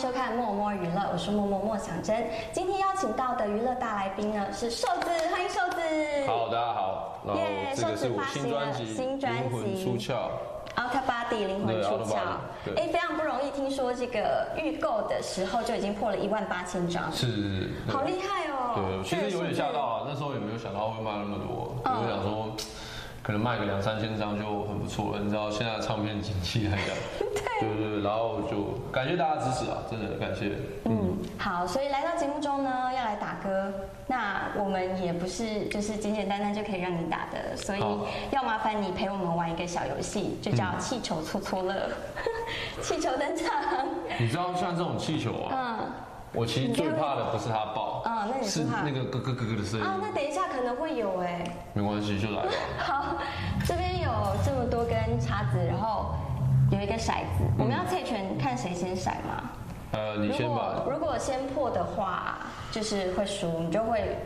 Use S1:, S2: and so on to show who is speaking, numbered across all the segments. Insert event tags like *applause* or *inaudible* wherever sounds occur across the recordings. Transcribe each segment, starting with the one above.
S1: 收看默默娱乐，我是默默莫想真。今天邀请到的娱乐大来宾呢是瘦子，欢迎瘦子。
S2: 好，大家好，然后
S1: 耶
S2: 这个是我
S1: 瘦子发行
S2: 新专辑《
S1: 新专
S2: 灵魂
S1: 辑
S2: 出窍》
S1: ，Outer Body 灵魂出
S2: 对
S1: 哎，非常不容易。听说这个预购的时候就已经破了一万八千张，
S2: 是
S1: 好厉害哦。
S2: 对，其实有点吓到啊，那时候也没有想到会卖那么多，我就想说，可能卖个两三千张就很不错了。你知道现在的唱片经济来讲，*laughs* 对对对，然后就感谢大家支持啊，真的感谢。
S1: 嗯，好，所以来到节目中呢，要来打歌，那我们也不是就是简简单单就可以让你打的，所以要麻烦你陪我们玩一个小游戏，就叫气球搓搓乐。*laughs* 气球登场，
S2: 你知道像这种气球啊，
S1: 嗯，
S2: 我其实最怕的不是他爆，
S1: 嗯那你是
S2: 那个咯咯咯咯的声音。
S1: 啊，那等一下可能会有哎。
S2: 没关系，就来吧。*laughs*
S1: 好，这边有这么多根叉子，然后有一个骰子，我们要猜拳看谁先骰吗？
S2: 呃，你先
S1: 如
S2: 吧
S1: 果。如果先破的话，就是会输，你就会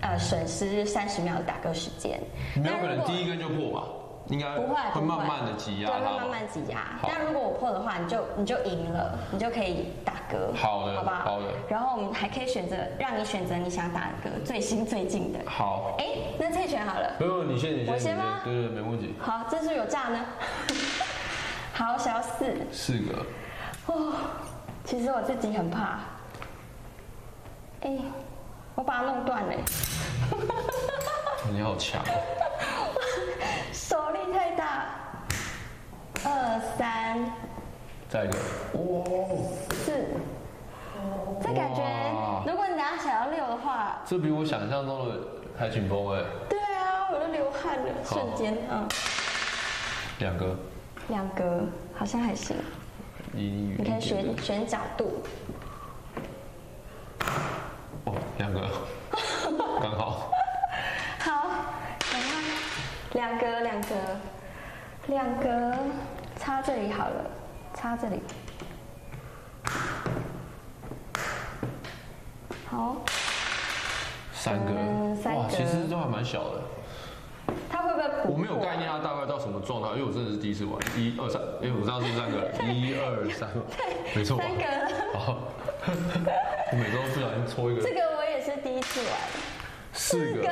S1: 呃损失三十秒的打歌时间。
S2: 没有可能第一根就破吧？应该
S1: 不会，
S2: 会慢慢的挤压
S1: 对。会慢慢挤压。
S2: 好
S1: 但如果我破的话，你就你就赢了，你就可以打嗝。
S2: 好的
S1: 好吧好？
S2: 好的
S1: 然后我们还可以选择让你选择你想打的歌，最新最近的。
S2: 好，
S1: 哎，那猜拳好了。
S2: 不用，你先，你先，
S1: 我先吗
S2: 你对对，没问题。
S1: 好，这是有炸呢。*laughs* 好，小四。
S2: 四个，
S1: 哦，其实我自己很怕。哎，我把它弄断了，*laughs*
S2: 你好强哦！
S1: 手力太大。二三。
S2: 再一个，
S1: 四，这感觉，如果你等下想要六的话，
S2: 这比我想象中的还紧绷哎。
S1: 对啊，我都流汗了，瞬间，嗯，
S2: 两个，
S1: 两个好像还行，
S2: 你
S1: 你可以选选角度。
S2: 哦，两个，刚好。
S1: 好，然后两格两格插这里好了，插这里。好，
S2: 三个
S1: 嗯，三
S2: 哇，其实都还蛮小的。
S1: 它会不会补？
S2: 我没有概念它大概到什么状态，因为我真的是第一次玩。一二三，哎，我知道是三个，*laughs* 一二三，*laughs* 没错吧。
S1: 三个。*laughs*
S2: 好，我每次都不小心搓一个
S1: 这。个我也是第一次玩，
S2: 四个
S1: 四个，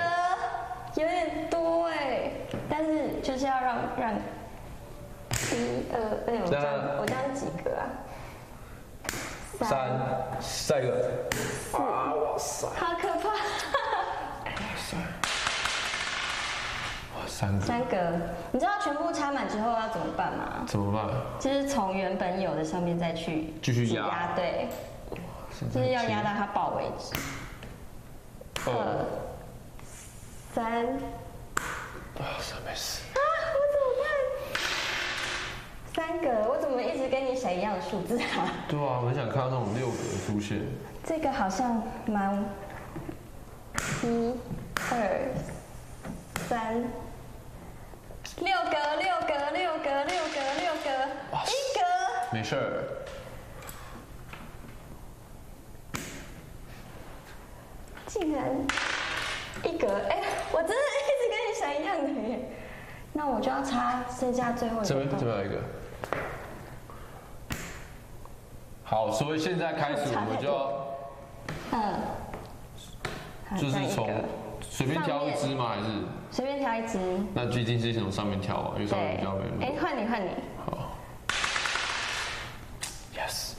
S1: 有点多哎，但是就是要让让一二，哎，我这样我这样几个啊？
S2: 三，下一个。啊，哇塞，
S1: 好可怕！
S2: 哇，三个，
S1: 三个，你知道全部插满之后要怎么办吗？
S2: 怎么办？
S1: 就是从原本有的上面再去挤
S2: 继续压
S1: 压，对，就是要压到它爆为止。
S2: 二，
S1: 二三
S2: 啊，三没事。
S1: 啊，我怎么办？三个，我怎么一直跟你想一样的数字啊？
S2: 对啊，我很想看到那种六格出现。
S1: 这个好像蛮一、二、三，六格，六格，六格，六格，六格，
S2: 哇
S1: 一格。
S2: 没事儿，
S1: 竟然一格，哎、我真的一直跟你闪一样的耶。那我就要插剩下最后一
S2: 这边这
S1: 个。
S2: 边有一个。好，所以现在开始我们就要
S1: 嗯，
S2: 就是从随便挑一支吗？还是
S1: 随便挑一支。
S2: 那就一定是从上面挑啊，因为上面比较没，
S1: 哎、
S2: 路。
S1: 换你换你，
S2: 好，yes，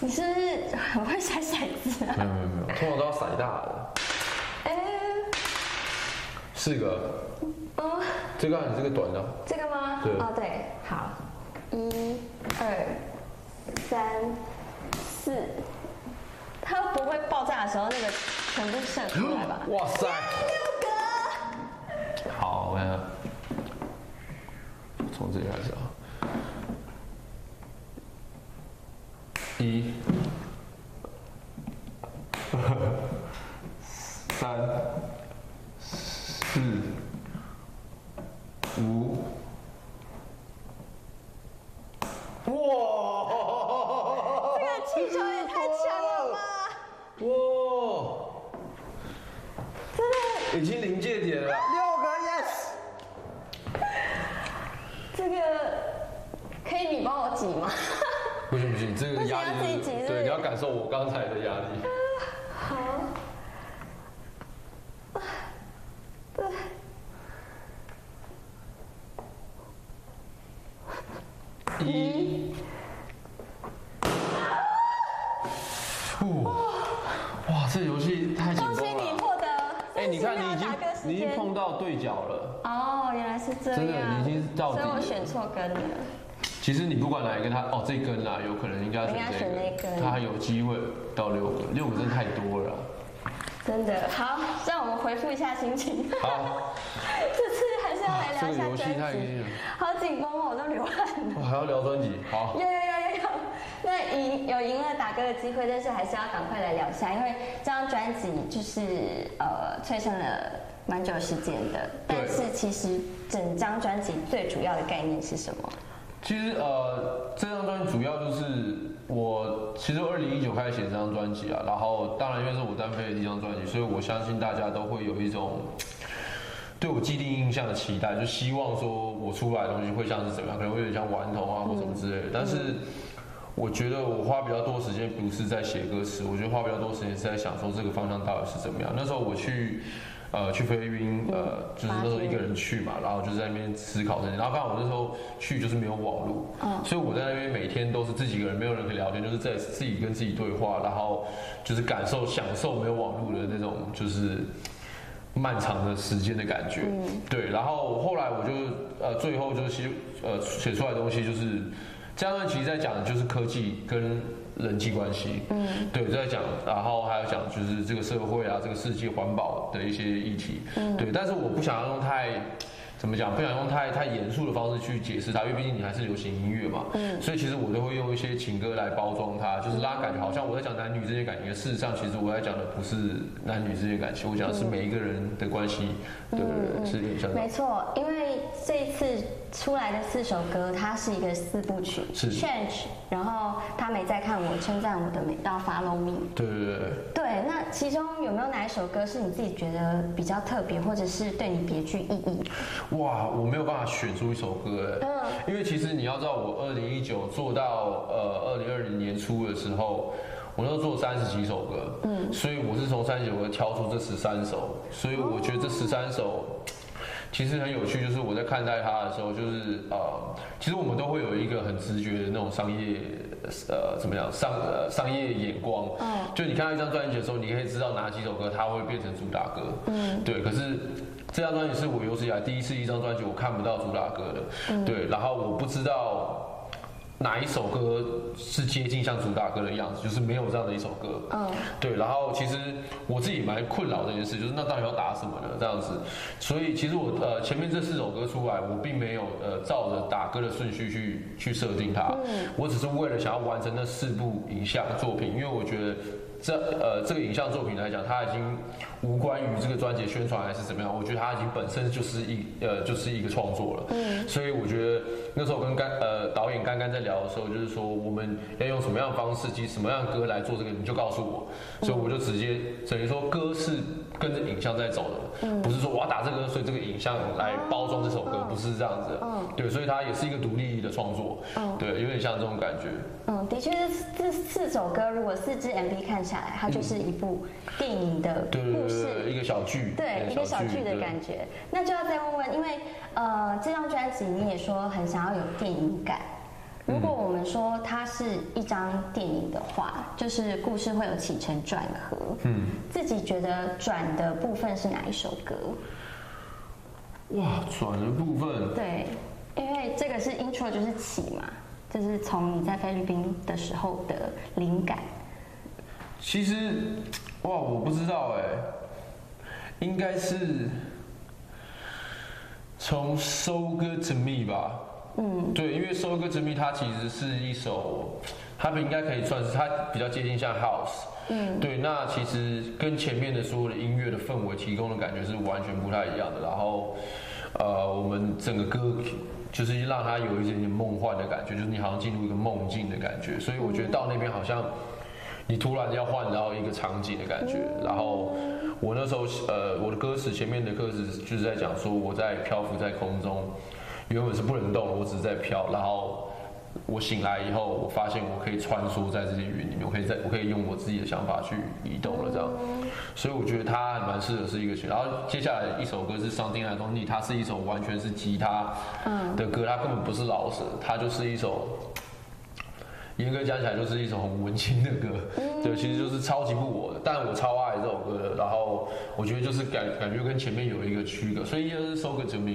S1: 你是不是很会甩骰子啊？
S2: 没有没有没有，通常都要甩大的。
S1: 哎、
S2: 四个，
S1: 哦，
S2: 这个啊你这个短的，
S1: 这个吗？
S2: 对
S1: 哦，对，好，一、二、三、四，它不会爆炸的时候，那个全部射出来吧？*gasps*
S2: 哇塞！
S1: 六个。
S2: 好，我看看，从这里开始啊。一，三，四，五，哇！
S1: 这个气球也太强了吧！
S2: 哇！
S1: 真的，
S2: 已经临界点了，六个 yes。
S1: 这个可以你帮我挤吗？
S2: 不行不行，这个压力
S1: 要自己挤是不是
S2: 对，你要感受我刚才的压力。
S1: 好。对。
S2: 一，呼，哇，这游戏太紧绷你看你已经你已经碰到对角了。
S1: 哦，原来是这样。
S2: 真的你已经到底了
S1: 所以我选错根了。
S2: 其实你不管哪一根，它哦这根啊，有可能应该选这
S1: 那根
S2: 它还有机会到六个，六个真的太多了啊。
S1: 真的好，让我们回复一下心情。
S2: 好，*laughs*
S1: 这次还是要来聊一下专辑好紧绷哦，我都流汗了。
S2: 我还要聊专辑，好
S1: 有。有有有有，那赢有赢了打歌的机会，但是还是要赶快来聊一下，因为这张专辑就是呃催生了蛮久时间的，
S2: 对
S1: 但是其实整张专辑最主要的概念是什么？
S2: 其实呃，这张专辑主要就是我其实二零一九开始写这张专辑啊，然后当然因为是我单飞的第一张专辑，所以我相信大家都会有一种 *tsk* 对我既定印象的期待，就希望说我出来的东西会像是怎么样，可能会有点像顽童啊或什么之类的。但是我觉得我花比较多时间不是在写歌词，我觉得花比较多时间是在想说这个方向到底是怎么样。那时候我去。呃，去菲律宾，呃，就是那时候一个人去嘛，然后就在那边思考这些。然后刚好我那时候去就是没有网络，
S1: 嗯
S2: 所以我在那边每天都是自己一个人，没有人可以聊天，就是在自己跟自己对话，然后就是感受、享受没有网络的那种就是漫长的时间的感觉。对，然后后来我就呃最后就是写呃写出来的东西就是这段其实在讲的就是科技跟人际关系。嗯，对，在讲，然后还有讲就是这个社会啊，这个世界环保的一些议题。嗯，对，但是我不想要用太。怎么讲？不想用太太严肃的方式去解释它，因为毕竟你还是流行音乐嘛。嗯。所以其实我都会用一些情歌来包装它，就是让它感觉好像我在讲男女之间感情。事实上，其实我在讲的不是男女之间感情，我讲的是每一个人的关系。对对对。
S1: 没错，因为这一次出来的四首歌，它是一个四部曲
S2: 是
S1: ，Change，然后他没在看我，称赞我的美到 Follow Me。
S2: 对对对对。
S1: 对，那其中有没有哪一首歌是你自己觉得比较特别，或者是对你别具意义？
S2: 哇，我没有办法选出一首歌哎，
S1: 嗯
S2: 因为其实你要知道，我二零一九做到呃二零二零年初的时候，我那时候做三十几首歌，嗯，所以我是从三十九歌挑出这十三首，所以我觉得这十三首。其实很有趣，就是我在看待它的时候，就是呃，其实我们都会有一个很直觉的那种商业，呃，怎么样商呃商业眼光，
S1: 嗯
S2: 就你看到一张专辑的时候，你可以知道哪几首歌它会变成主打歌，嗯，对。可是这张专辑是我有史以来第一次一张专辑我看不到主打歌的，嗯对。然后我不知道哪一首歌是接近像主打歌的样子，就是没有这样的一首歌，
S1: 嗯，
S2: 对。然后其实我自己蛮困扰这件事，就是那到底要打什么呢？这样子。所以其实我呃前面这四首歌出来，我并没有呃照着打歌的顺序去去设定它，嗯我只是为了想要完成那四部影像作品，因为我觉得。这呃，这个影像作品来讲，它已经无关于这个专辑宣传还是怎么样，我觉得它已经本身就是一呃就是一个创作了。嗯，所以我觉得那时候跟刚呃导演刚刚在聊的时候，就是说我们要用什么样的方式及什么样的歌来做这个，你就告诉我。所以我就直接等于说歌是跟着影像在走的，不是说我要打这个，所以这个影像来包装这首歌，不是这样子的。
S1: 嗯
S2: 对，所以它也是一个独立的创作。
S1: 嗯
S2: 对，有点像这种感觉。
S1: 嗯，的确是这四首歌，如果四支 MV 看下来，它就是一部电影的故事。
S2: 一个小剧，
S1: 对，一个小剧的感觉。那就要再问问，因为呃，这张专辑你也说很想要有电影感。如果我们说它是一张电影的话，就是故事会有起承转合。
S2: 嗯，
S1: 自己觉得转的部分是哪一首歌？
S2: 哇，转的部分，
S1: 对，因为这个是 intro 就是起嘛，就是从你在菲律宾的时候的灵感。
S2: 其实，哇，我不知道哎，应该是从《So Good to Me》吧。嗯，对，因为《So Good to Me》它其实是一首，它应该可以算是它比较接近像 House。嗯，对，那其实跟前面的所有的音乐的氛围提供的感觉是完全不太一样的。然后，呃，我们整个歌就是让它有一点点梦幻的感觉，就是你好像进入一个梦境的感觉。所以我觉得到那边好像。你突然要换到一个场景的感觉，然后我那时候呃，我的歌词前面的歌词就是在讲说我在漂浮在空中，原本是不能动的，我只是在飘，然后我醒来以后，我发现我可以穿梭在这些云里面，我可以在我可以用我自己的想法去移动了这样，所以我觉得它还蛮适合是一个曲。然后接下来一首歌是《Something I Don't Need》，它是一首完全是吉他的歌，它根本不是老舍，它就是一首。*tsk* 严格讲起来，就是一首很文青的歌，对，其实就是超级不我的，但我超爱这首歌的。然后我觉得就是感感觉跟前面有一个区隔，所以就是 so good to me。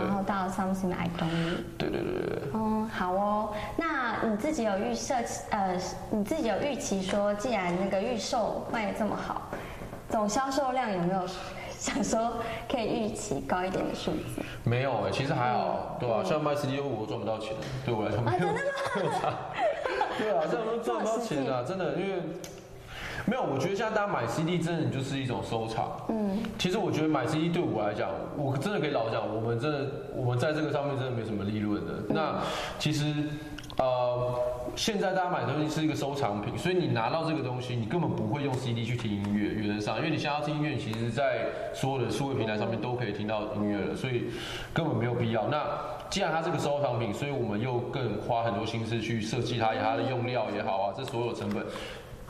S1: 然后到 something I don't need。
S2: 对对对对。
S1: 嗯，好哦。那你自己有预设，呃，你自己有预期说，既然那个预售卖的这么好，总销售量有没有想说可以预期高一点的数字？
S2: 没有哎，其实还好，对吧？像卖 CD 我赚不到钱，对我来说没有。
S1: 真的吗？*laughs*
S2: 对啊，这样都赚不到钱啊！真的，因为没有，我觉得现在大家买 CD 真的就是一种收藏。嗯，其实我觉得买 CD 对我来讲，我真的可以老讲，我们真的，我们在这个上面真的没什么利润的。那其实，呃，现在大家买东西是一个收藏品，所以你拿到这个东西，你根本不会用 CD 去听音乐，原则上，因为你现在要听音乐，其实在所有的数位平台上面都可以听到音乐了，所以根本没有必要。那既然它是个收藏品，所以我们又更花很多心思去设计它，它的用料也好啊，这所有成本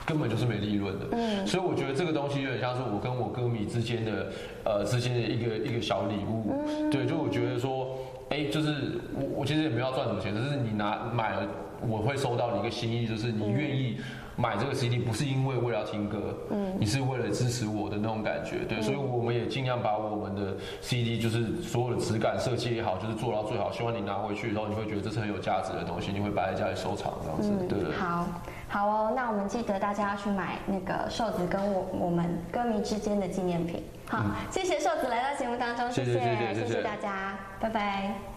S2: 根本就是没利润的。嗯，所以我觉得这个东西有点像是我跟我歌迷之间的呃之间的一个一个小礼物。嗯，对，就我觉得说，哎，就是我我其实也没有要赚什么钱，只是你拿买了，我会收到你一个心意，就是你愿意。买这个 CD 不是因为为了听歌，嗯，你是为了支持我的那种感觉，对，所以我们也尽量把我们的 CD 就是所有的质感设计也好，就是做到最好。希望你拿回去的时候，你会觉得这是很有价值的东西，你会摆在家里收藏这样子，对对。
S1: 好，好哦，那我们记得大家要去买那个瘦子跟我我们歌迷之间的纪念品。好，谢谢瘦子来到节目当中，谢谢谢谢大家，拜拜。